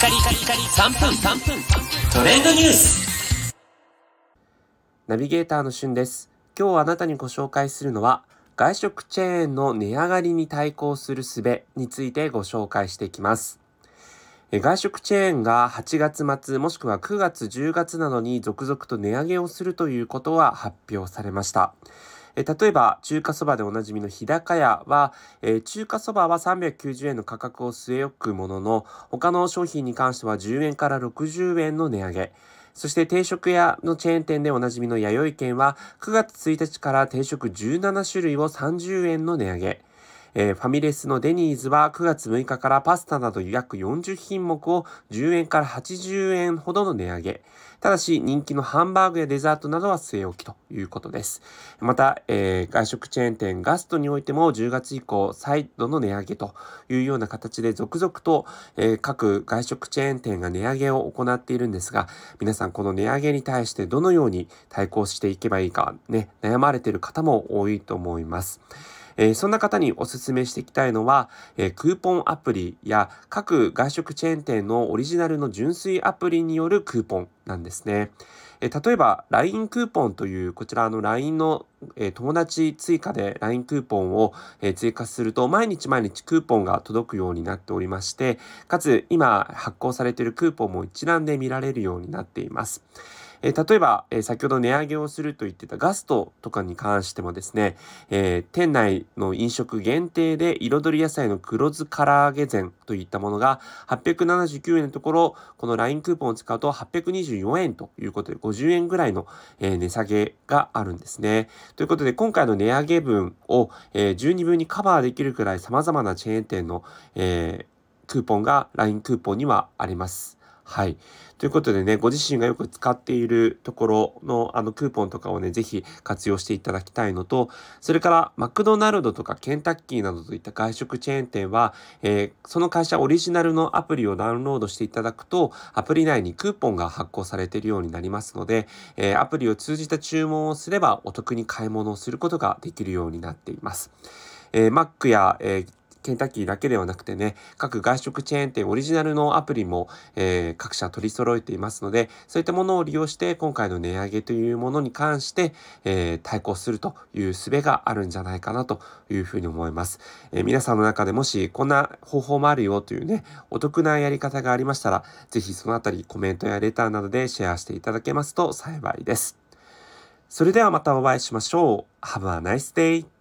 カリカリカリ3分3分。トレンドニュース。ナビゲーターのしゅんです。今日あなたにご紹介するのは外食チェーンの値上がりに対抗する術についてご紹介していきます。外食チェーンが8月末もしくは9月10月などに続々と値上げをするということは発表されました。え例えば中華そばでおなじみの日高屋は、え中華そばは390円の価格を据え置くものの他の商品に関しては10円から60円の値上げ。そして定食屋のチェーン店でおなじみの弥生県は9月1日から定食17種類を30円の値上げ。えー、ファミレスのデニーズは9月6日からパスタなど約40品目を10円から80円ほどの値上げ。ただし人気のハンバーグやデザートなどは据え置きということです。また、えー、外食チェーン店ガストにおいても10月以降再度の値上げというような形で続々と、えー、各外食チェーン店が値上げを行っているんですが、皆さんこの値上げに対してどのように対抗していけばいいかね、悩まれている方も多いと思います。えー、そんな方におすすめしていきたいのは、えー、クーポンアプリや各外食チェーン店のオリジナルの純粋アプリによるクーポン。なんですね。え例えば LINE クーポンというこちらの LINE の、え友達追加で LINE クーポンを、え追加すると毎日毎日クーポンが届くようになっておりましてかつ今発行されているクーポンも一覧で見られるようになっています。え、例えば、えー、先ほど値上げをすると言ってたガストとかに関してもですね、えー、店内の飲食限定で彩り野菜の黒酢唐揚げ膳といったものが879円のところ、この LINE クーポンを使うと824 4円ということで50円ぐらいの、え値下げがあるんですね。ということで今回の値上げ分を、え12分にカバーできるくらい様々なチェーン店の、えクーポンが LINE クーポンにはあります。はい。ということでね、ご自身がよく使っているところのあのクーポンとかをね、ぜひ活用していただきたいのと、それからマクドナルドとかケンタッキーなどといった外食チェーン店は、えー、その会社オリジナルのアプリをダウンロードしていただくと、アプリ内にクーポンが発行されているようになりますので、えー、アプリを通じた注文をすればお得に買い物をすることができるようになっています。えー、Mac や、えーケンタッキーだけではなくてね、各外食チェーン店オリジナルのアプリも、えー、各社取り揃えていますので、そういったものを利用して今回の値上げというものに関して、えー、対抗するという術があるんじゃないかなというふうに思います。えー、皆さんの中でもしこんな方法もあるよというね、お得なやり方がありましたら、ぜひそのあたりコメントやレターなどでシェアしていただけますと幸いです。それではまたお会いしましょう。Have a nice day!